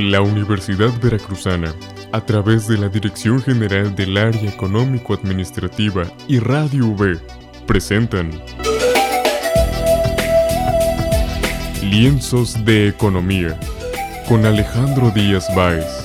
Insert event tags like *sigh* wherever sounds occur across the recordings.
La Universidad Veracruzana, a través de la Dirección General del Área Económico-Administrativa y Radio V, presentan Lienzos de Economía con Alejandro Díaz Báez.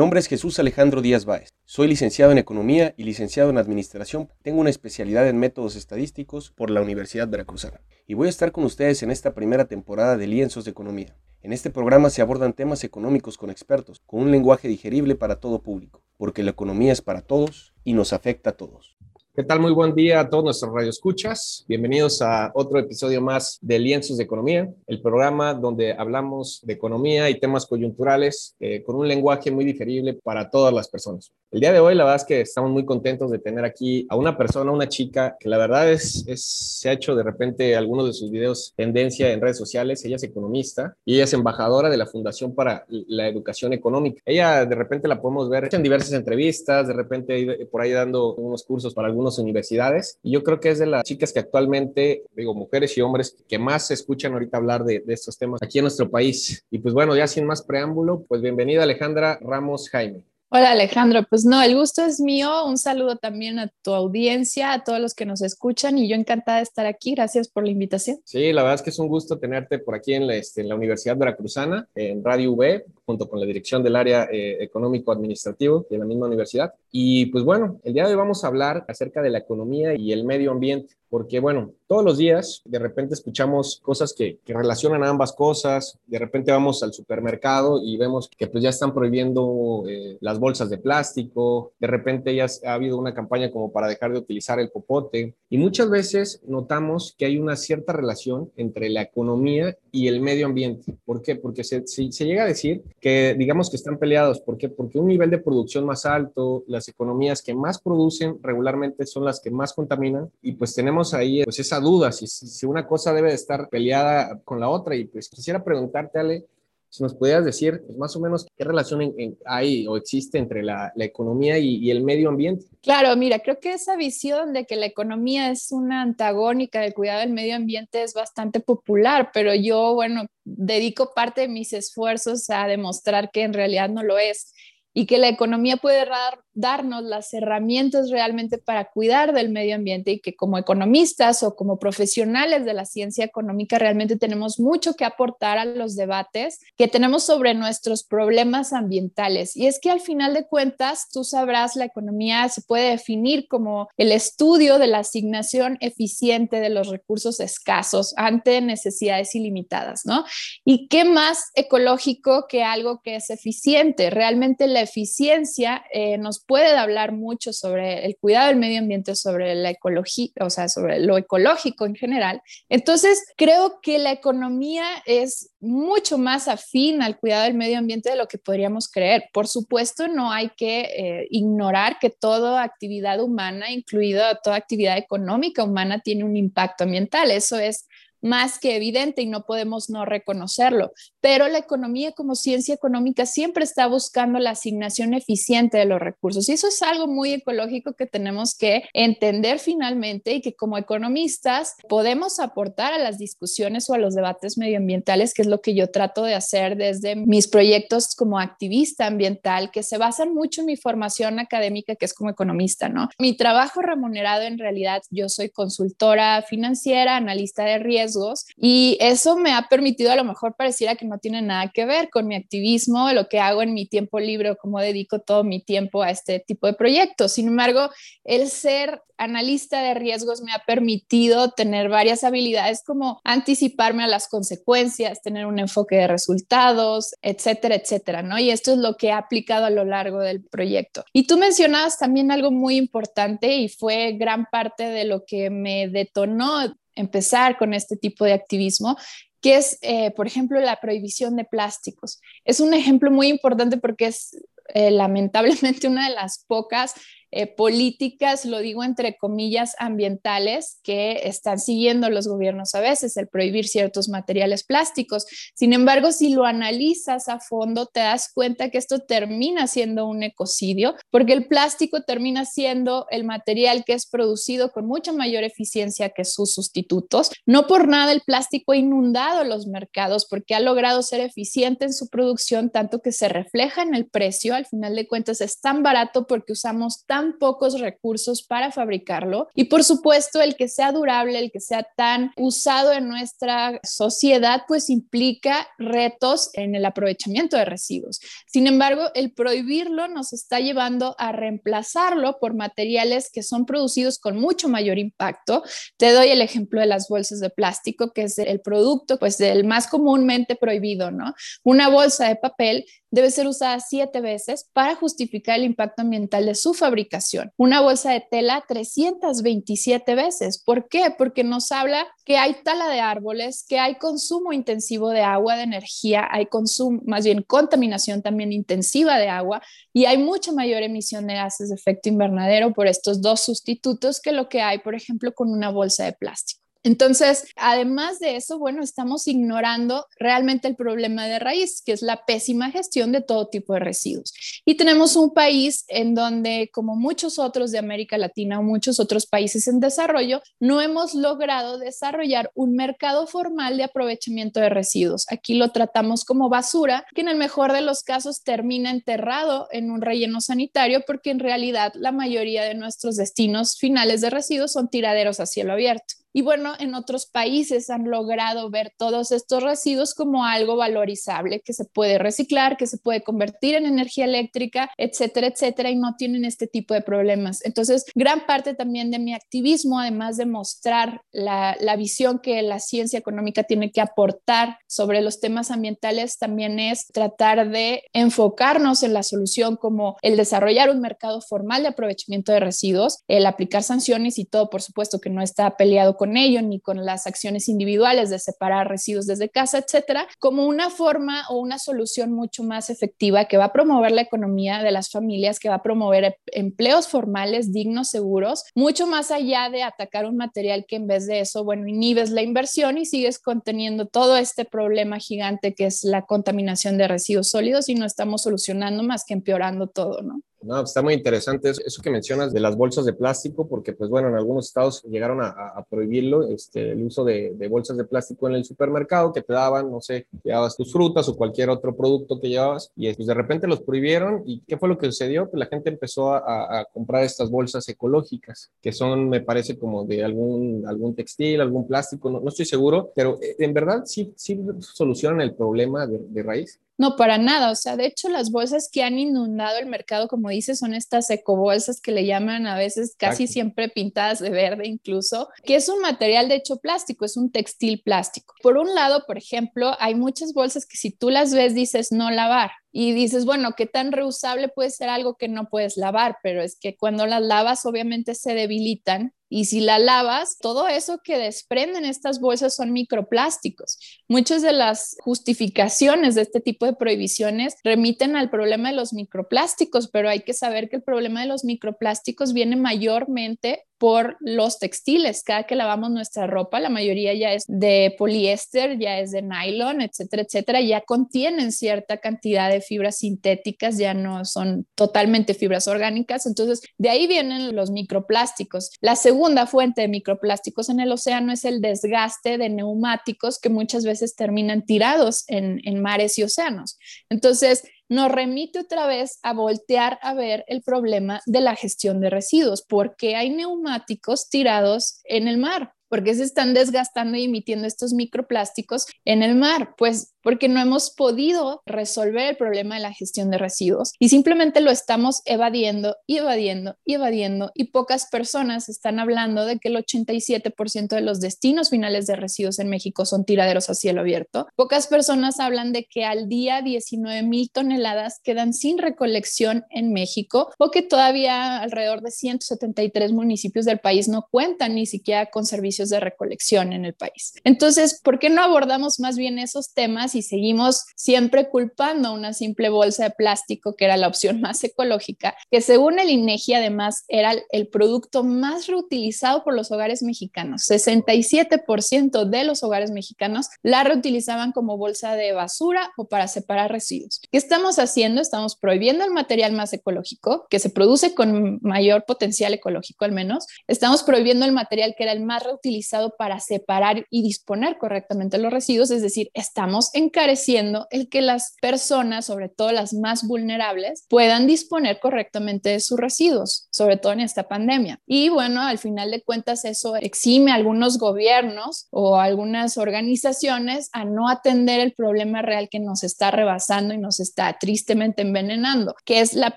Nombre es Jesús Alejandro Díaz Báez. Soy licenciado en Economía y licenciado en Administración. Tengo una especialidad en métodos estadísticos por la Universidad Veracruzana. Y voy a estar con ustedes en esta primera temporada de Lienzos de Economía. En este programa se abordan temas económicos con expertos, con un lenguaje digerible para todo público, porque la economía es para todos y nos afecta a todos. ¿Qué tal? Muy buen día a todos nuestros radioescuchas. Bienvenidos a otro episodio más de Lienzos de Economía, el programa donde hablamos de economía y temas coyunturales eh, con un lenguaje muy digerible para todas las personas. El día de hoy, la verdad es que estamos muy contentos de tener aquí a una persona, una chica, que la verdad es, es se ha hecho de repente algunos de sus videos tendencia en redes sociales. Ella es economista y ella es embajadora de la Fundación para la Educación Económica. Ella de repente la podemos ver en diversas entrevistas, de repente por ahí dando unos cursos para algunos universidades. Y yo creo que es de las chicas que actualmente, digo, mujeres y hombres, que más se escuchan ahorita hablar de, de estos temas aquí en nuestro país. Y pues bueno, ya sin más preámbulo, pues bienvenida Alejandra Ramos Jaime. Hola Alejandro, pues no, el gusto es mío. Un saludo también a tu audiencia, a todos los que nos escuchan y yo encantada de estar aquí. Gracias por la invitación. Sí, la verdad es que es un gusto tenerte por aquí en la, este, en la Universidad Veracruzana, en Radio V, junto con la dirección del área eh, económico-administrativo de la misma universidad. Y pues bueno, el día de hoy vamos a hablar acerca de la economía y el medio ambiente porque bueno, todos los días de repente escuchamos cosas que, que, relacionan a ambas cosas, de repente vamos al supermercado y vemos que pues ya están prohibiendo eh, las bolsas de plástico, de repente ya ha habido una campaña como para dejar de utilizar el popote y muchas veces notamos que hay una cierta relación entre la economía y el medio ambiente. ¿Por qué? Porque se, se, se llega a decir que digamos que están peleados. ¿Por qué? Porque un nivel de producción más alto, las economías que más producen regularmente son las que más contaminan y pues tenemos ahí pues esa duda, si, si una cosa debe de estar peleada con la otra. Y pues quisiera preguntarte, Ale, si nos pudieras decir pues, más o menos qué relación hay o existe entre la, la economía y, y, el medio ambiente. Claro, mira, creo que esa visión de que la economía es una antagónica del cuidado del medio ambiente es bastante popular, pero yo, bueno, dedico parte de mis esfuerzos a demostrar que en realidad no lo es y que la economía puede dar, darnos las herramientas realmente para cuidar del medio ambiente y que como economistas o como profesionales de la ciencia económica realmente tenemos mucho que aportar a los debates que tenemos sobre nuestros problemas ambientales. Y es que al final de cuentas, tú sabrás, la economía se puede definir como el estudio de la asignación eficiente de los recursos escasos ante necesidades ilimitadas, ¿no? ¿Y qué más ecológico que algo que es eficiente? Realmente la eficiencia eh, nos puede hablar mucho sobre el cuidado del medio ambiente, sobre la ecología, o sea, sobre lo ecológico en general. Entonces, creo que la economía es mucho más afín al cuidado del medio ambiente de lo que podríamos creer. Por supuesto, no hay que eh, ignorar que toda actividad humana, incluida toda actividad económica humana, tiene un impacto ambiental. Eso es más que evidente y no podemos no reconocerlo. Pero la economía como ciencia económica siempre está buscando la asignación eficiente de los recursos y eso es algo muy ecológico que tenemos que entender finalmente y que como economistas podemos aportar a las discusiones o a los debates medioambientales, que es lo que yo trato de hacer desde mis proyectos como activista ambiental, que se basan mucho en mi formación académica, que es como economista, ¿no? Mi trabajo remunerado en realidad, yo soy consultora financiera, analista de riesgo, y eso me ha permitido a lo mejor pareciera que no tiene nada que ver con mi activismo, lo que hago en mi tiempo libre o cómo dedico todo mi tiempo a este tipo de proyectos. Sin embargo, el ser analista de riesgos me ha permitido tener varias habilidades como anticiparme a las consecuencias, tener un enfoque de resultados, etcétera, etcétera, ¿no? Y esto es lo que he aplicado a lo largo del proyecto. Y tú mencionabas también algo muy importante y fue gran parte de lo que me detonó empezar con este tipo de activismo, que es, eh, por ejemplo, la prohibición de plásticos. Es un ejemplo muy importante porque es eh, lamentablemente *laughs* una de las pocas eh, políticas, lo digo entre comillas, ambientales que están siguiendo los gobiernos a veces, el prohibir ciertos materiales plásticos. Sin embargo, si lo analizas a fondo, te das cuenta que esto termina siendo un ecocidio, porque el plástico termina siendo el material que es producido con mucha mayor eficiencia que sus sustitutos. No por nada el plástico ha inundado los mercados porque ha logrado ser eficiente en su producción, tanto que se refleja en el precio. Al final de cuentas es tan barato porque usamos tan pocos recursos para fabricarlo. Y por supuesto, el que sea durable, el que sea tan usado en nuestra sociedad, pues implica retos en el aprovechamiento de residuos. Sin embargo, el prohibirlo nos está llevando a reemplazarlo por materiales que son producidos con mucho mayor impacto. Te doy el ejemplo de las bolsas de plástico, que es el producto pues del más comúnmente prohibido, ¿no? Una bolsa de papel debe ser usada siete veces para justificar el impacto ambiental de su fabricación. Una bolsa de tela 327 veces. ¿Por qué? Porque nos habla que hay tala de árboles, que hay consumo intensivo de agua, de energía, hay consumo, más bien contaminación también intensiva de agua y hay mucha mayor emisión de gases de efecto invernadero por estos dos sustitutos que lo que hay, por ejemplo, con una bolsa de plástico. Entonces, además de eso, bueno, estamos ignorando realmente el problema de raíz, que es la pésima gestión de todo tipo de residuos. Y tenemos un país en donde, como muchos otros de América Latina o muchos otros países en desarrollo, no hemos logrado desarrollar un mercado formal de aprovechamiento de residuos. Aquí lo tratamos como basura, que en el mejor de los casos termina enterrado en un relleno sanitario, porque en realidad la mayoría de nuestros destinos finales de residuos son tiraderos a cielo abierto. Y bueno, en otros países han logrado ver todos estos residuos como algo valorizable, que se puede reciclar, que se puede convertir en energía eléctrica, etcétera, etcétera, y no tienen este tipo de problemas. Entonces, gran parte también de mi activismo, además de mostrar la, la visión que la ciencia económica tiene que aportar sobre los temas ambientales, también es tratar de enfocarnos en la solución como el desarrollar un mercado formal de aprovechamiento de residuos, el aplicar sanciones y todo, por supuesto, que no está peleado con ello, ni con las acciones individuales de separar residuos desde casa, etcétera, como una forma o una solución mucho más efectiva que va a promover la economía de las familias, que va a promover empleos formales, dignos, seguros, mucho más allá de atacar un material que en vez de eso, bueno, inhibes la inversión y sigues conteniendo todo este problema gigante que es la contaminación de residuos sólidos y no estamos solucionando más que empeorando todo, ¿no? No, pues, está muy interesante eso, que mencionas de las bolsas de plástico, porque pues bueno, en algunos estados llegaron a, prohibirlo, este, el uso de, bolsas de plástico en el supermercado que te daban, no sé, llevabas tus frutas o cualquier otro producto que llevabas y pues de repente los prohibieron y ¿qué fue lo que sucedió? Pues la gente empezó a, comprar estas bolsas ecológicas, que son, me parece, como de algún, algún textil, algún plástico, no, estoy seguro, pero eh, en verdad sí, sí solucionan el problema de raíz. No, para nada. O sea, de hecho, las bolsas que han inundado el mercado, como dices, son estas ecobolsas que le llaman a veces casi siempre pintadas de verde incluso, que es un material de hecho plástico, es un textil plástico. Por un lado, por ejemplo, hay muchas bolsas que si tú las ves dices no lavar, y dices, bueno, ¿qué tan reusable puede ser algo que no puedes lavar? Pero es que cuando las lavas obviamente se debilitan y si la lavas, todo eso que desprenden estas bolsas son microplásticos. Muchas de las justificaciones de este tipo de prohibiciones remiten al problema de los microplásticos, pero hay que saber que el problema de los microplásticos viene mayormente por los textiles. Cada que lavamos nuestra ropa, la mayoría ya es de poliéster, ya es de nylon, etcétera, etcétera, ya contienen cierta cantidad de fibras sintéticas, ya no son totalmente fibras orgánicas. Entonces, de ahí vienen los microplásticos. La segunda fuente de microplásticos en el océano es el desgaste de neumáticos que muchas veces terminan tirados en, en mares y océanos. Entonces, nos remite otra vez a voltear a ver el problema de la gestión de residuos, porque hay neumáticos tirados en el mar. ¿Por qué se están desgastando y emitiendo estos microplásticos en el mar? Pues porque no hemos podido resolver el problema de la gestión de residuos y simplemente lo estamos evadiendo y evadiendo y evadiendo y pocas personas están hablando de que el 87% de los destinos finales de residuos en México son tiraderos a cielo abierto. Pocas personas hablan de que al día 19 mil toneladas quedan sin recolección en México o que todavía alrededor de 173 municipios del país no cuentan ni siquiera con servicios servicios de recolección en el país. Entonces, ¿por qué no abordamos más bien esos temas y seguimos siempre culpando a una simple bolsa de plástico, que era la opción *laughs* más ecológica, que según el INEGI además era el producto más reutilizado por los hogares mexicanos? 67% de los hogares mexicanos la reutilizaban como bolsa de basura o para separar residuos. ¿Qué estamos haciendo? Estamos prohibiendo el material más ecológico, que se produce con mayor potencial ecológico al menos. Estamos prohibiendo el material que era el más reutilizado para separar y disponer correctamente los residuos, es decir, estamos encareciendo el que las personas, sobre todo las más vulnerables, puedan disponer correctamente de sus residuos, sobre todo en esta pandemia. Y bueno, al final de cuentas eso exime a algunos gobiernos o algunas organizaciones a no atender el problema real que nos está rebasando y nos está tristemente envenenando, que es la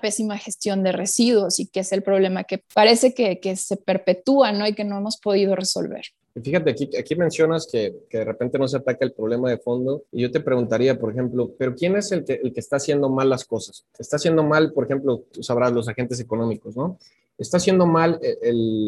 pésima gestión de residuos y que es el problema que parece que, que se perpetúa ¿no? y que no hemos podido resolver. Fíjate, aquí, aquí mencionas que, que, de repente no se ataca el problema de fondo y yo te preguntaría, por ejemplo, ¿pero quién es el que, el que está haciendo mal las cosas? Está haciendo mal, por ejemplo, tú sabrás, los agentes económicos, ¿no? Está haciendo mal eh,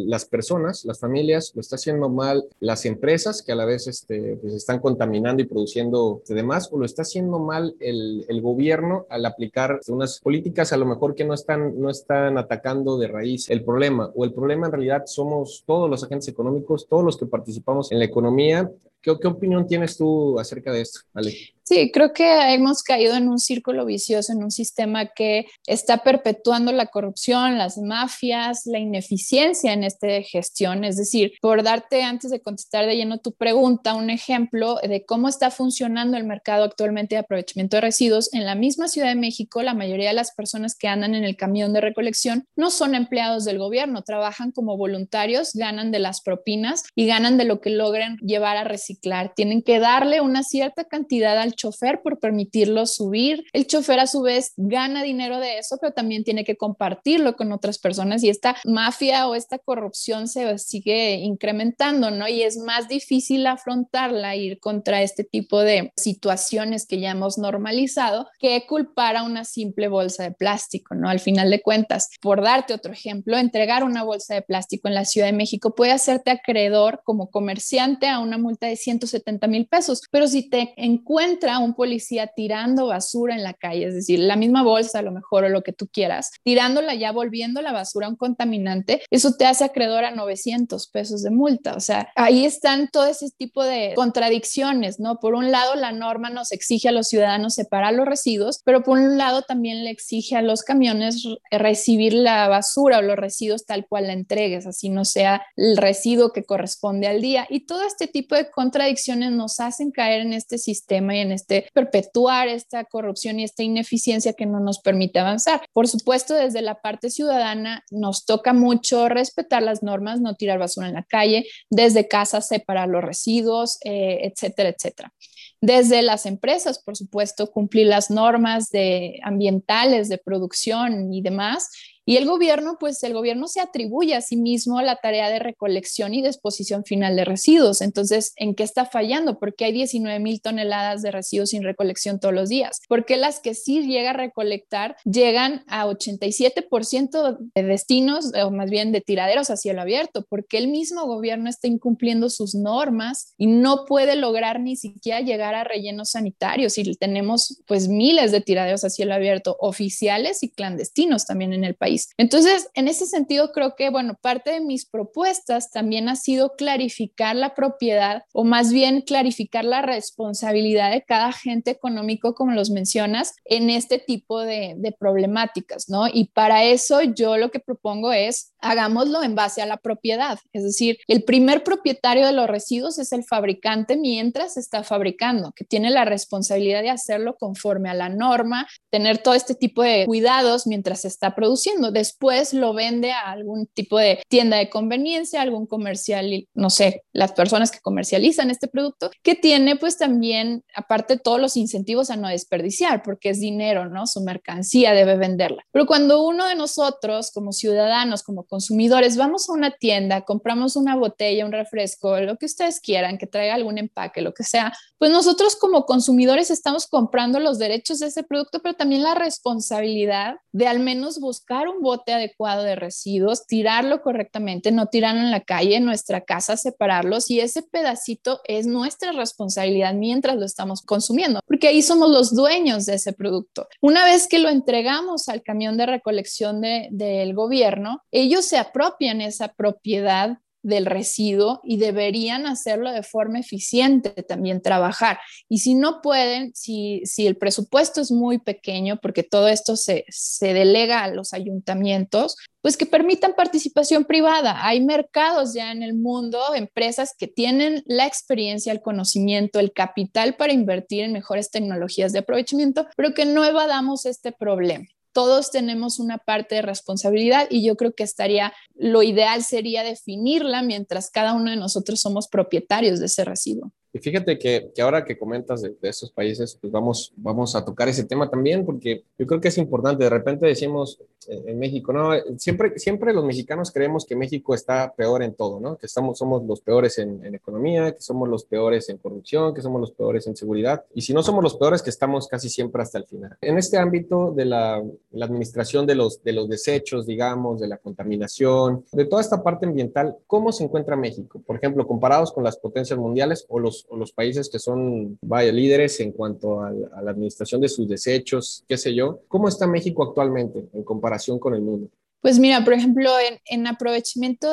las personas, las familias, lo está haciendo mal las empresas que a la vez este, pues están contaminando y produciendo demás, o lo está haciendo mal el, el, gobierno al aplicar unas políticas a lo mejor que no están, no están atacando de raíz el problema, o el problema en realidad somos todos los agentes económicos, todos los que participamos en la economía. ¿Qué, qué opinión tienes tú acerca de esto, Ale? Sí, creo que hemos caído en un círculo vicioso, en un sistema que está perpetuando la corrupción, las mafias, la ineficiencia en esta gestión. Es decir, por darte antes de contestar de lleno tu pregunta, un ejemplo de cómo está funcionando el mercado actualmente de aprovechamiento de residuos. En la misma Ciudad de México, la mayoría de las personas que andan en el camión de recolección no son empleados del gobierno, trabajan como voluntarios, ganan de las propinas y ganan de lo que logren llevar a reciclar. Tienen que darle una cierta cantidad al chofer por permitirlo subir. El chofer a su vez gana dinero de eso, pero también tiene que compartirlo con otras personas y esta mafia o esta corrupción se sigue incrementando, ¿no? Y es más difícil afrontarla, ir contra este tipo de situaciones que ya hemos normalizado que culpar a una simple bolsa de plástico, ¿no? Al final de cuentas, por darte otro ejemplo, entregar una bolsa de plástico en la Ciudad de México puede hacerte acreedor como comerciante a una multa de 170 mil pesos, pero si te encuentras a un policía tirando basura en la calle, es decir, la misma bolsa a lo mejor o lo que tú quieras, tirándola ya, volviendo la basura a un contaminante, eso te hace acreedor a 900 pesos de multa. O sea, ahí están todo ese tipo de contradicciones, ¿no? Por un lado, la norma nos exige a los ciudadanos separar los residuos, pero por un lado también le exige a los camiones recibir la basura o los residuos tal cual la entregues, así no sea el residuo que corresponde al día. Y todo este tipo de contradicciones nos hacen caer en este sistema y en este, perpetuar esta corrupción y esta ineficiencia que no nos permite avanzar. Por supuesto, desde la parte ciudadana nos toca mucho respetar las normas, no tirar basura en la calle, desde casa separar los residuos, eh, etcétera, etcétera. Desde las empresas, por supuesto, cumplir las normas de ambientales de producción y demás y el gobierno, pues el gobierno se atribuye a sí mismo la tarea de recolección y disposición final de residuos. Entonces, ¿en qué está fallando? Porque hay 19 mil toneladas de residuos sin recolección todos los días. Porque las que sí llega a recolectar llegan a 87% de destinos, o más bien de tiraderos a cielo abierto? Porque el mismo gobierno está incumpliendo sus normas y no puede lograr ni siquiera llegar a rellenos sanitarios. Y tenemos pues miles de tiraderos a cielo abierto oficiales y clandestinos también en el país. Entonces, en ese sentido, creo que, bueno, parte de mis propuestas también ha sido clarificar la propiedad o más bien clarificar la responsabilidad de cada agente económico, como los mencionas, en este tipo de, problemáticas, ¿no? Y para eso yo lo que propongo es hagámoslo en base a la propiedad. Es decir, el primer propietario de los residuos es el fabricante mientras está fabricando, que tiene la responsabilidad de hacerlo conforme a la norma, tener todo este tipo de cuidados mientras se está produciendo. Después lo vende a algún tipo de tienda de conveniencia, algún comercial, no sé, las personas que comercializan este producto, que tiene pues también, aparte todos los incentivos a no desperdiciar, porque es dinero, ¿no? Su mercancía debe venderla. Pero cuando uno de nosotros como ciudadanos, como consumidores, vamos a una tienda, compramos una botella, un refresco, lo que ustedes quieran, que traiga algún empaque, lo que sea, pues nosotros como consumidores estamos comprando los derechos de ese producto, pero también la responsabilidad de al menos buscar un bote adecuado de residuos, tirarlo correctamente, no tirarlo en la calle, en nuestra casa, separarlos y ese pedacito es nuestra responsabilidad mientras lo estamos consumiendo, porque ahí somos los dueños de ese producto. Una vez que lo entregamos al camión de recolección del gobierno, ellos se apropian esa propiedad del residuo y deberían hacerlo de forma eficiente también trabajar. Y si no pueden, si, si el presupuesto es muy pequeño, porque todo esto se, se delega a los ayuntamientos, pues que permitan participación privada. Hay mercados ya en el mundo, empresas que tienen la experiencia, el conocimiento, el capital para invertir en mejores tecnologías de aprovechamiento, pero que no evadamos este problema todos tenemos una parte de responsabilidad y yo creo que estaría, lo ideal sería definirla mientras cada uno de nosotros somos propietarios de ese residuo. Y fíjate que, que ahora que comentas de, de, esos países, pues vamos, vamos a tocar ese tema también, porque yo creo que es importante. De repente decimos eh, en México, no, siempre, siempre los mexicanos creemos que México está peor en todo, ¿no? Que estamos, somos los peores en, en, economía, que somos los peores en corrupción, que somos los peores en seguridad. Y si no somos los peores, que estamos casi siempre hasta el final. En este ámbito de la, la administración de los, de los desechos, digamos, de la contaminación, de toda esta parte ambiental, ¿cómo se encuentra México? Por ejemplo, comparados con las potencias mundiales o los o los países que son, vaya, líderes en cuanto a, la administración de sus desechos, qué sé yo. ¿Cómo está México actualmente en comparación con el mundo? Pues mira, por ejemplo, en, en aprovechamiento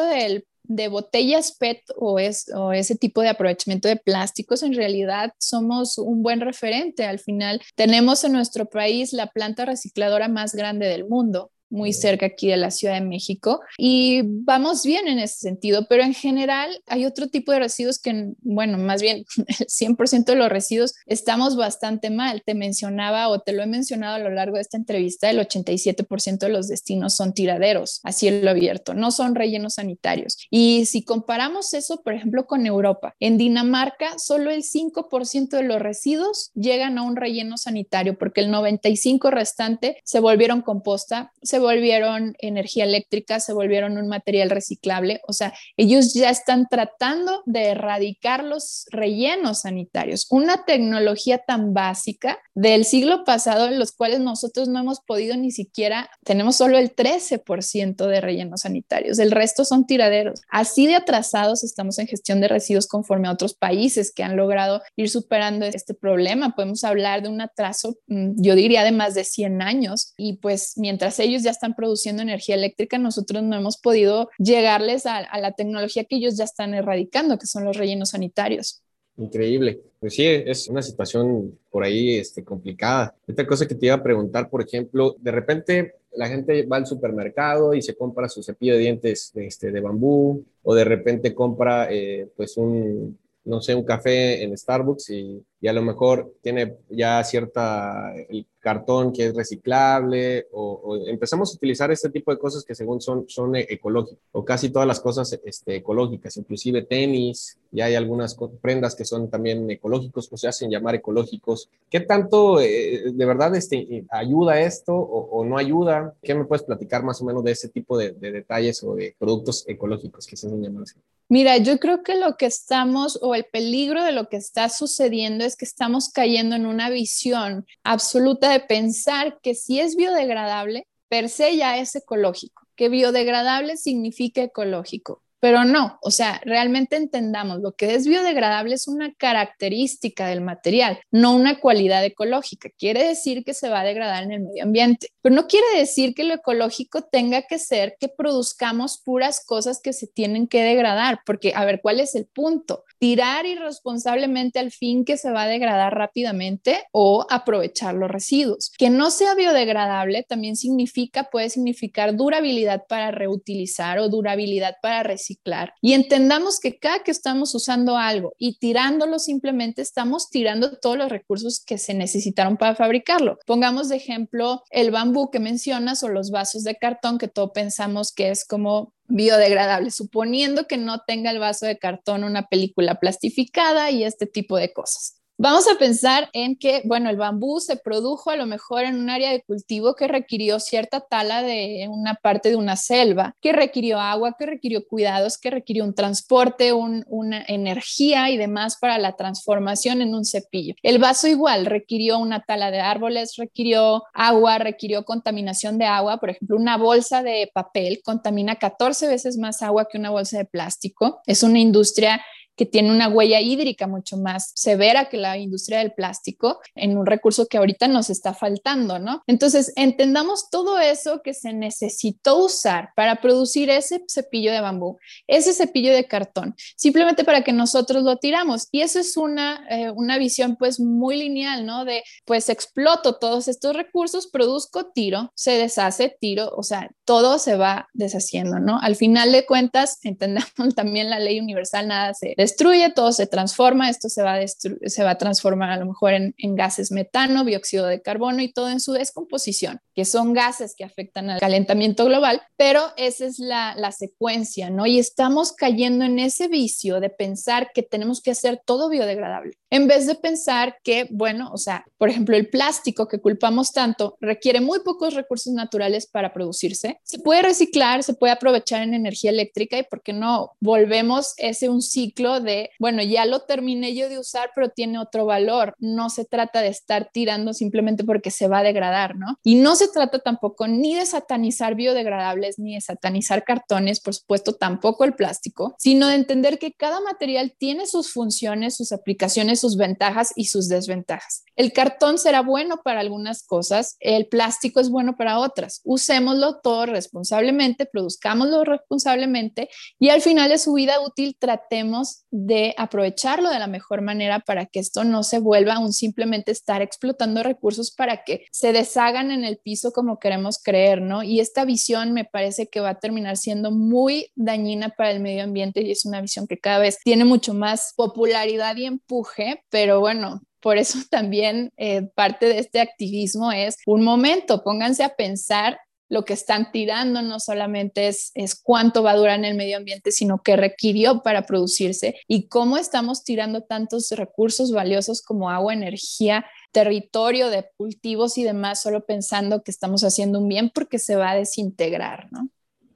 de botellas PET o ese tipo de aprovechamiento de plásticos, en realidad somos un buen referente. Al final, tenemos en nuestro país la planta recicladora más grande del mundo muy cerca aquí de la Ciudad de México y vamos bien en ese sentido, pero en general hay otro tipo de residuos que, bueno, más bien *laughs* el 100% de los residuos estamos bastante mal. Te mencionaba o te lo he mencionado a lo largo de esta entrevista, el 87% de los destinos son tiraderos a cielo abierto, no son rellenos sanitarios. Y si comparamos eso, por ejemplo, con Europa, en Dinamarca solo el 5% de los residuos llegan a un relleno sanitario porque el 95% restante se volvieron composta, se volvieron energía eléctrica, se volvieron un material reciclable. O sea, ellos ya están tratando de erradicar los rellenos sanitarios, una tecnología tan básica del siglo pasado en los cuales nosotros no hemos podido ni siquiera, tenemos solo el 13% de rellenos sanitarios, el resto son tiraderos. Así de atrasados estamos en gestión de residuos conforme a otros países que han logrado ir superando este problema. Podemos hablar de un atraso, mm, yo diría, de más de 100 años y pues mientras ellos ya están produciendo energía eléctrica, nosotros no hemos podido llegarles a, a, la tecnología que ellos ya están erradicando, que son los rellenos sanitarios. Increíble. Pues sí, es una situación por ahí este, complicada. Otra cosa que te iba a preguntar, por ejemplo, de repente la gente va al supermercado y se compra su cepillo de dientes este, de bambú o de repente compra eh, pues un, no sé, un café en Starbucks y, y, a lo mejor tiene ya cierta, el cartón que es reciclable o, empezamos a utilizar este tipo de cosas que según son, son ecológicas o casi todas las cosas este, ecológicas, inclusive tenis, ya hay algunas prendas que son también ecológicos o se hacen llamar ecológicos. ¿Qué tanto eh, de verdad este, ayuda esto o, no ayuda? ¿Qué me puedes platicar más o menos de ese tipo de, de detalles o de productos ecológicos que se hacen llamar? Mira, yo creo que lo que estamos, o el peligro de lo que está sucediendo que estamos cayendo en una visión absoluta de pensar que si es biodegradable, per se ya es ecológico, que biodegradable significa ecológico. Pero no, o sea, realmente entendamos, lo que es biodegradable es una característica del material, no una cualidad ecológica. Quiere decir que se va a degradar en el medio ambiente, pero no quiere decir que lo ecológico tenga que ser que produzcamos puras cosas que se tienen que degradar, porque a ver, ¿cuál es el punto? Tirar irresponsablemente al fin que se va a degradar rápidamente o aprovechar los residuos. Que no sea biodegradable también significa, puede significar durabilidad para reutilizar o durabilidad para reciclar y entendamos que cada que estamos usando algo y tirándolo simplemente estamos tirando todos los recursos que se necesitaron para fabricarlo. Pongamos de ejemplo el bambú que mencionas o los vasos de cartón que todos pensamos que es como biodegradable, suponiendo que no tenga el vaso de cartón una película plastificada y este tipo de cosas. Vamos a pensar en que, bueno, el bambú se produjo a lo mejor en un área de cultivo que requirió cierta tala de una parte de una selva, que requirió agua, que requirió cuidados, que requirió un transporte, una energía y demás para la transformación en un cepillo. El vaso igual requirió una tala de árboles, requirió agua, requirió contaminación de agua. Por ejemplo, una bolsa de papel contamina 14 veces más agua que una bolsa de plástico. Es una industria que tiene una huella hídrica mucho más severa que la industria del plástico en un recurso que ahorita nos está faltando, ¿no? Entonces, entendamos todo eso que se necesitó usar para producir ese cepillo de bambú, ese cepillo de cartón, simplemente para que nosotros lo tiramos. Y eso es una, eh, una visión pues muy lineal, ¿no? De pues exploto todos estos recursos, produzco, tiro, se deshace, tiro, o sea, todo se va deshaciendo, ¿no? Al final de cuentas, *laughs* entendamos también la ley universal, nada se destruye, todo se transforma, esto se va a, se va a transformar a lo mejor en, en, gases metano, dióxido de carbono y todo en su descomposición, que son gases que afectan al calentamiento global, pero esa es la, la secuencia, ¿no? Y estamos cayendo en ese vicio de pensar que tenemos que hacer todo biodegradable, en vez de pensar que, bueno, o sea, por ejemplo, el plástico que culpamos tanto requiere muy pocos recursos naturales para producirse, se puede reciclar, se puede aprovechar en energía eléctrica y, ¿por qué no? Volvemos ese un ciclo de, bueno, ya lo terminé yo de usar, pero tiene otro valor. No se trata de estar tirando simplemente porque se va a degradar, ¿no? Y no se trata tampoco ni de satanizar biodegradables, ni de satanizar cartones, por supuesto, tampoco el plástico, sino de entender que cada material tiene sus funciones, sus aplicaciones, sus ventajas y sus desventajas. El cartón será bueno para algunas cosas, el plástico es bueno para otras. Usémoslo todo responsablemente, produzcámoslo responsablemente y al final de su vida útil tratemos de aprovecharlo de la mejor manera para que esto no se vuelva un simplemente estar explotando recursos para que se deshagan en el piso como queremos creer, ¿no? Y esta visión me parece que va a terminar siendo muy dañina para el medio ambiente y es una visión que cada vez tiene mucho más popularidad y empuje, pero bueno, por eso *laughs* también eh, parte de este activismo es un momento, pónganse a pensar lo que están tirando no solamente es, es cuánto va a durar en el medio ambiente, sino qué requirió para producirse y cómo estamos tirando tantos recursos valiosos como agua, energía, territorio de cultivos y demás, solo pensando que estamos haciendo un bien porque se va a desintegrar, ¿no?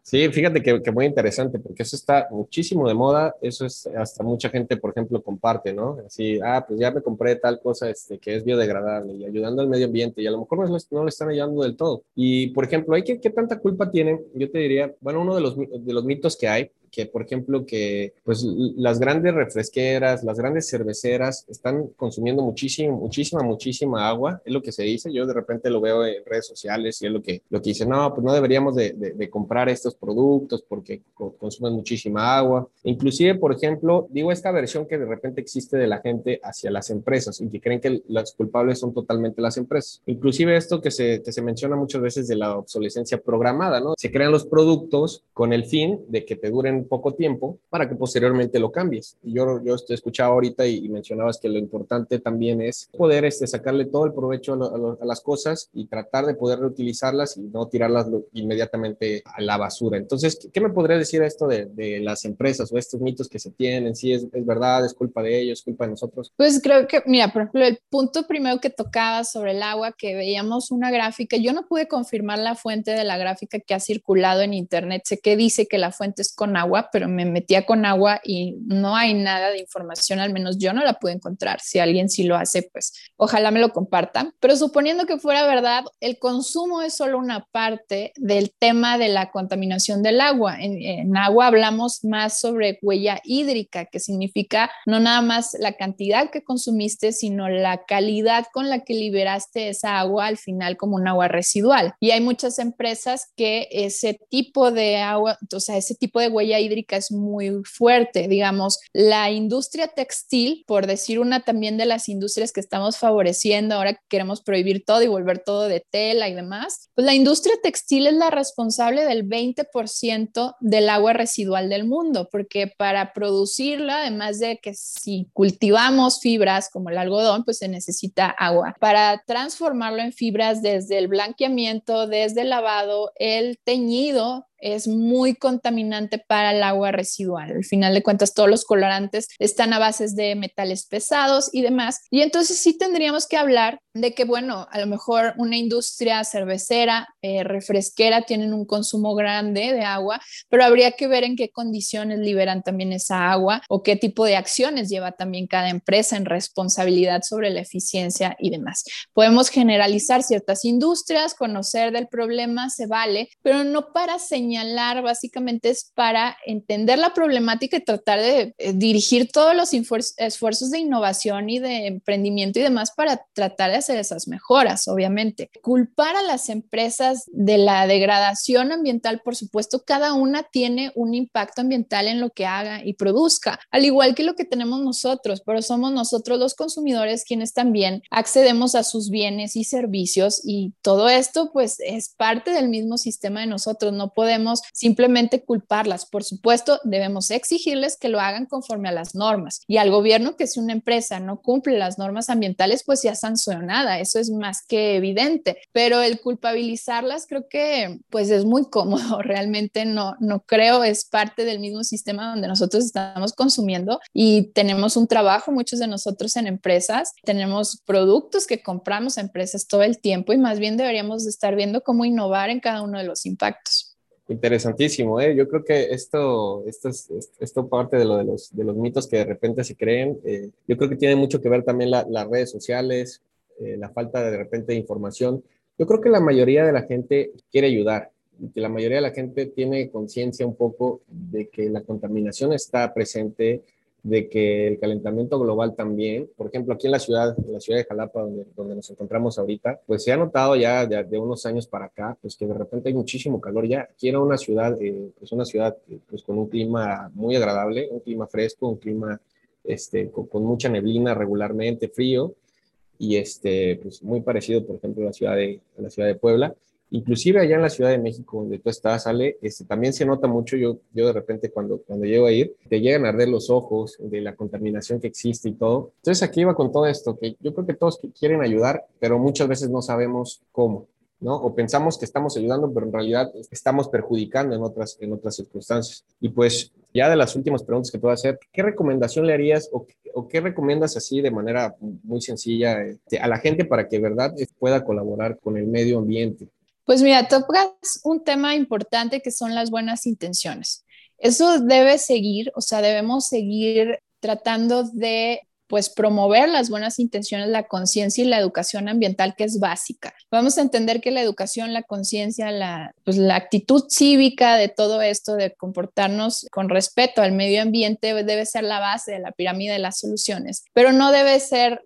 Sí, fíjate que, que, muy interesante, porque eso está muchísimo de moda, eso es hasta mucha gente, por ejemplo, comparte, ¿no? Así, ah, pues ya me compré tal cosa este, que es biodegradable y ayudando al medio ambiente, y a lo mejor no, no le están ayudando del todo. Y, por ejemplo, ¿hay que, ¿qué tanta culpa tienen? Yo te diría, bueno, uno de los, de los mitos que hay que, por ejemplo, que pues las grandes refresqueras, las grandes cerveceras están consumiendo muchísimo, muchísima, muchísima agua, es lo que se dice, yo de repente lo veo en redes sociales y es lo que, lo que dicen, no, pues no deberíamos de, de, comprar estos productos porque consumen muchísima agua. Inclusive, por ejemplo, digo esta versión que de repente existe de la gente hacia las empresas y que creen que las culpables son totalmente las empresas. Inclusive esto que se, que se menciona muchas veces de la obsolescencia programada, ¿no? Se crean los productos con el fin de que te duren poco tiempo para que posteriormente lo cambies. Y yo, yo te escuchaba ahorita y, mencionabas que lo importante también es poder este, sacarle todo el provecho a, las cosas y tratar de poder reutilizarlas y no tirarlas inmediatamente a la basura. Entonces, ¿qué, me podría decir a esto de, de, las empresas o estos mitos que se tienen? Si es, es verdad, es culpa de ellos, es culpa de nosotros. Pues creo que, mira, por ejemplo, el punto primero que tocaba sobre el agua, que veíamos una gráfica, yo no pude confirmar la fuente de la gráfica que ha circulado en internet, sé que dice que la fuente es con agua, pero me metía con agua y no hay nada de información, al menos yo no la pude encontrar. Si alguien sí lo hace, pues ojalá me lo compartan. Pero suponiendo que fuera verdad, el consumo es solo una parte del tema de la contaminación del agua. En, en agua hablamos más sobre huella hídrica, que significa no nada más la cantidad que consumiste, sino la calidad con la que liberaste esa agua al final como un agua residual. Y hay muchas empresas que ese tipo de agua, o sea, ese tipo de huella hídrica es muy fuerte. Digamos, la industria textil, por decir una también de las industrias que estamos favoreciendo, ahora que queremos prohibir todo y volver todo de tela y demás, pues la industria textil es la responsable del 20% del agua residual del mundo, porque para producirla, además de que si cultivamos fibras como el algodón, pues se necesita agua. Para transformarlo en fibras desde el blanqueamiento, desde el lavado, el teñido, es muy contaminante para el agua residual. Al final de cuentas, todos los colorantes están a bases de metales pesados y demás. Y entonces sí tendríamos que hablar de que, bueno, a lo mejor una industria cervecera, eh, refresquera, tienen un consumo grande de agua, pero habría que ver en qué condiciones liberan también esa agua o qué tipo de acciones lleva también cada empresa en responsabilidad sobre la eficiencia y demás. Podemos generalizar ciertas industrias, conocer del problema, se vale, pero no para señalar, básicamente es para entender la problemática y tratar de eh, dirigir todos los esfuerzos de innovación y de emprendimiento y demás para tratar de hacer esas mejoras, obviamente. Culpar a las empresas de la degradación ambiental, por supuesto, cada una tiene un impacto ambiental en lo que haga y produzca, al igual que lo que tenemos nosotros, pero somos nosotros los consumidores quienes también accedemos a sus bienes y servicios y todo esto pues es parte del mismo sistema de nosotros, no podemos simplemente culparlas, por supuesto, debemos exigirles que lo hagan conforme a las normas y al gobierno que si una empresa no cumple las normas ambientales pues ya sancionada, eso es más que evidente, pero el culpabilizarlas creo que pues es muy cómodo, *laughs* realmente no, no creo, es parte del mismo sistema donde nosotros estamos consumiendo y tenemos un trabajo, muchos de nosotros en empresas, tenemos productos que compramos a empresas todo el tiempo y más bien deberíamos estar viendo cómo innovar en cada uno de los impactos. Interesantísimo, ¿eh? Yo creo que esto, esto, es, esto parte de, lo de, los, de los mitos que de repente se creen. Eh, yo creo que tiene mucho que ver también las redes sociales, eh, la falta de, de repente de información. Yo creo que la mayoría de la gente quiere ayudar y que la mayoría de la gente tiene conciencia un poco de que la contaminación está presente, de que el calentamiento global también, por ejemplo, aquí en la ciudad, en la ciudad de Jalapa, donde, donde nos encontramos ahorita, pues se ha notado ya de, unos años para acá, pues que de repente hay muchísimo calor ya. Aquí una ciudad, eh, pues una ciudad pues con un clima muy agradable, un clima fresco, un clima este, con, mucha neblina regularmente, frío, y este, pues muy parecido, por ejemplo, a la ciudad de, la ciudad de Puebla. Inclusive allá en la Ciudad de México, donde tú estás, Ale, este, también se nota mucho, yo, yo de repente cuando, cuando llego a ir, te llegan a arder los ojos de la contaminación que existe y todo. Entonces aquí iba con todo esto, que yo creo que todos quieren ayudar, pero muchas veces no sabemos cómo. ¿No? O pensamos que estamos ayudando, pero en realidad estamos perjudicando en otras, en otras circunstancias. Y pues ya de las últimas preguntas que puedo hacer, ¿qué recomendación le harías o, qué recomiendas así de manera muy sencilla este, a la gente para que verdad pueda colaborar con el medio ambiente? Pues mira, tocas un tema importante que son las buenas intenciones. Eso debe seguir, o sea, debemos seguir tratando de pues promover las buenas intenciones, la conciencia y la educación ambiental que es básica. Vamos a entender que la educación, la conciencia, la, pues, la actitud cívica de todo esto, de comportarnos con respeto al medio ambiente, debe ser la base de la pirámide de las soluciones, pero no debe ser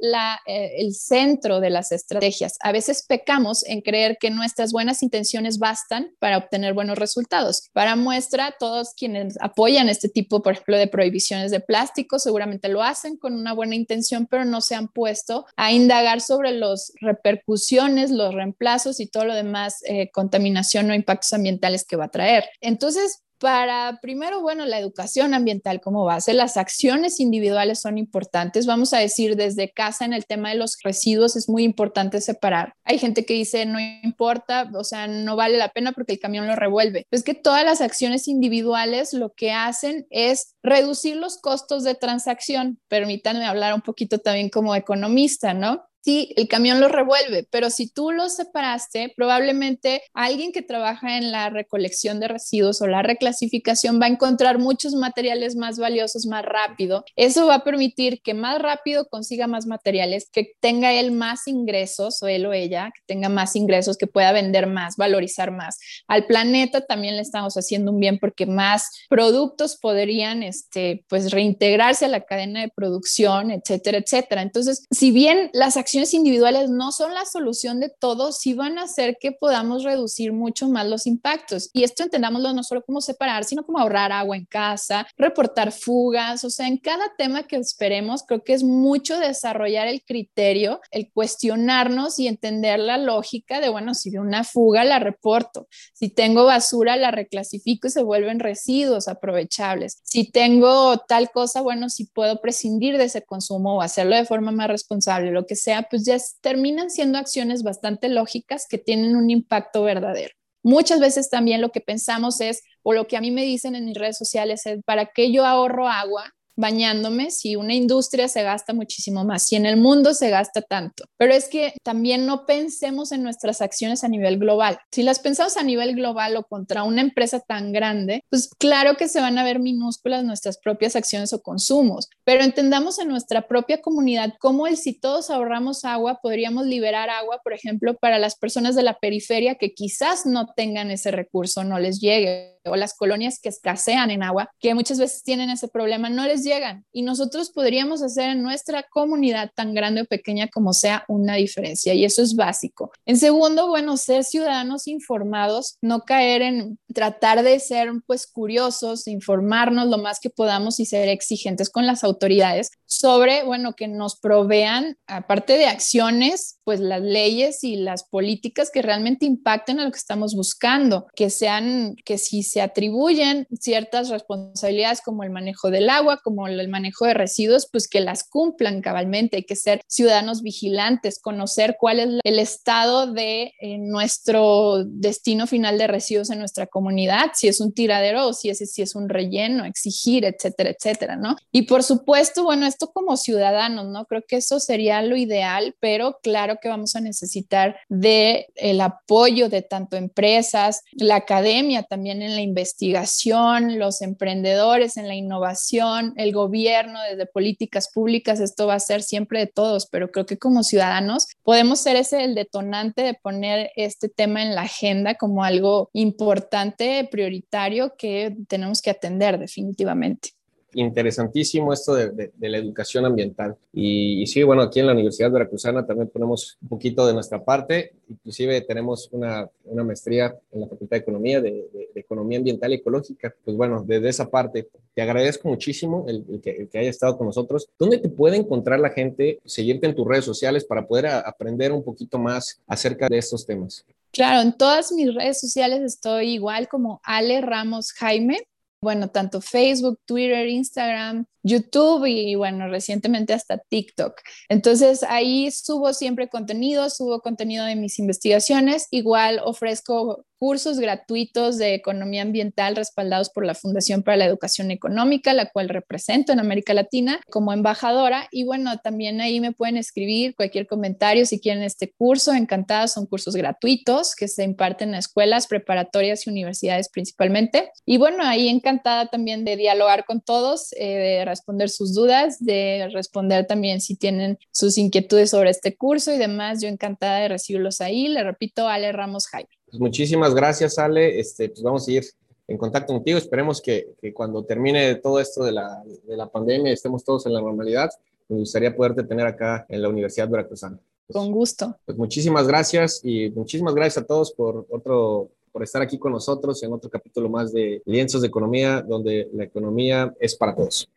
eh, el centro de las estrategias. A veces pecamos en creer que nuestras buenas intenciones bastan para obtener buenos resultados. Para muestra, todos quienes apoyan este tipo, por ejemplo, de prohibiciones de plástico, seguramente lo hacen con una buena intención, pero no se han puesto a indagar sobre las repercusiones, los reemplazos y todo lo demás, eh, contaminación o impactos ambientales que va a traer. Entonces, para primero, bueno, la educación ambiental como base, las acciones individuales son importantes. Vamos a decir, desde casa en el tema de los residuos es muy importante separar. Hay gente que dice, no importa, o sea, no vale la pena porque el camión lo revuelve. Es que todas las acciones individuales lo que hacen es reducir los costos de transacción. Permítanme hablar un poquito también como economista, ¿no? Sí, el camión lo revuelve, pero si tú lo separaste, probablemente alguien que trabaja en la recolección de residuos o la reclasificación va a encontrar muchos materiales más valiosos más rápido. Eso va a permitir que más rápido consiga más materiales, que tenga él más ingresos o él o ella, que tenga más ingresos, que pueda vender más, valorizar más. Al planeta también le estamos haciendo un bien porque más productos podrían este, pues reintegrarse a la cadena de producción, etcétera, etcétera. Entonces, si bien las acciones acciones individuales no son la solución de todo, sí van a hacer que podamos reducir mucho más los impactos. Y esto entendámoslo no solo como separar, sino como ahorrar agua en casa, reportar fugas, o sea, en cada tema que esperemos, creo que es mucho desarrollar el criterio, el cuestionarnos y entender la lógica de, bueno, si veo una fuga, la reporto. Si tengo basura, la reclasifico y se vuelven residuos aprovechables. Si tengo tal cosa, bueno, si puedo prescindir de ese consumo o hacerlo de forma más responsable, lo que sea, pues ya terminan siendo acciones bastante lógicas que tienen un impacto verdadero. Muchas veces también lo que pensamos es, o lo que a mí me dicen en mis redes sociales es, ¿para qué yo ahorro agua bañándome si una industria se gasta muchísimo más, si en el mundo se gasta tanto. Pero es que también no pensemos en nuestras acciones a nivel global. Si las pensamos a nivel global o contra una empresa tan grande, pues claro que se van a ver minúsculas nuestras propias acciones o consumos, pero entendamos en nuestra propia comunidad cómo el si todos ahorramos agua, podríamos liberar agua, por ejemplo, para las personas de la periferia que quizás no tengan ese recurso, no les llegue, o las colonias que escasean en agua, que muchas veces tienen ese problema, no les llegan. Y nosotros podríamos hacer en nuestra comunidad tan grande o pequeña como sea una diferencia. Y eso es básico. En segundo, bueno, ser ciudadanos informados, no caer en tratar de ser pues curiosos, informarnos lo más que podamos y ser exigentes con las autoridades sobre, bueno, que nos provean, aparte de acciones, pues las leyes y las políticas que realmente impacten a lo que estamos buscando, que sean, que si se atribuyen ciertas responsabilidades como el manejo del agua, como el manejo de residuos, pues que las cumplan cabalmente. Hay que ser ciudadanos vigilantes, conocer cuál es el estado de eh, nuestro destino final de residuos en nuestra comunidad, si es un tiradero o si es, si es un relleno, exigir, etcétera, etcétera, ¿no? Y por supuesto, bueno, esto como ciudadanos, ¿no? Creo que eso sería lo ideal, pero claro que vamos a necesitar de el apoyo de tanto empresas, la academia también en la investigación, los emprendedores en la innovación, el gobierno desde políticas públicas, esto va a ser siempre de todos, pero creo que como ciudadanos podemos ser ese el detonante de poner este tema en la agenda como algo importante, prioritario que tenemos que atender definitivamente interesantísimo esto de, la educación ambiental. Y, sí, bueno, aquí en la Universidad Veracruzana también ponemos un poquito de nuestra parte. Inclusive tenemos una, maestría en la Facultad de Economía, de, Economía Ambiental y Ecológica. Pues bueno, desde esa parte, te agradezco muchísimo el, que, el que haya estado con nosotros. ¿Dónde te puede encontrar la gente, seguirte en tus redes sociales para poder aprender un poquito más acerca de estos temas? Claro, en todas mis redes sociales estoy igual como Ale Ramos Jaime bueno, tanto Facebook, Twitter, Instagram, YouTube y bueno, recientemente hasta TikTok. Entonces ahí subo siempre contenido, subo contenido de mis investigaciones, igual ofrezco cursos gratuitos de economía ambiental respaldados por la Fundación para la Educación Económica, la cual represento en América Latina como embajadora. Y bueno, también ahí me pueden escribir cualquier comentario si quieren este curso. Encantada, son cursos gratuitos que se imparten en escuelas preparatorias y universidades principalmente. Y bueno, ahí encantada también de dialogar con todos, eh, de responder sus dudas, de responder también si tienen sus inquietudes sobre este curso y demás. Yo encantada de recibirlos ahí. Le repito, Ale Ramos Jaime. Pues muchísimas gracias, Ale. Este, pues vamos a ir en contacto contigo. Esperemos que, que cuando termine todo esto de la, de la pandemia estemos todos en la normalidad. Me gustaría poderte tener acá en la Universidad Veracruzana. Pues, Con gusto. Pues muchísimas gracias y muchísimas gracias a todos por otro por estar aquí con nosotros en otro capítulo más de Lienzos de Economía, donde la economía es para todos.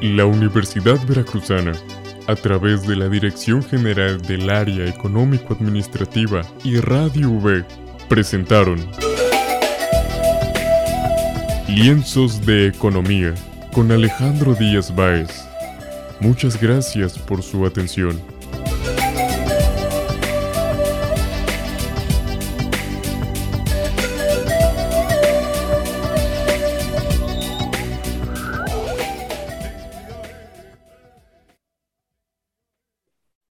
La Universidad Veracruzana, a través de la Dirección General del Área Económico-Administrativa y Radio V, presentaron Lienzos de Economía con Alejandro Díaz Báez. Muchas gracias por su atención.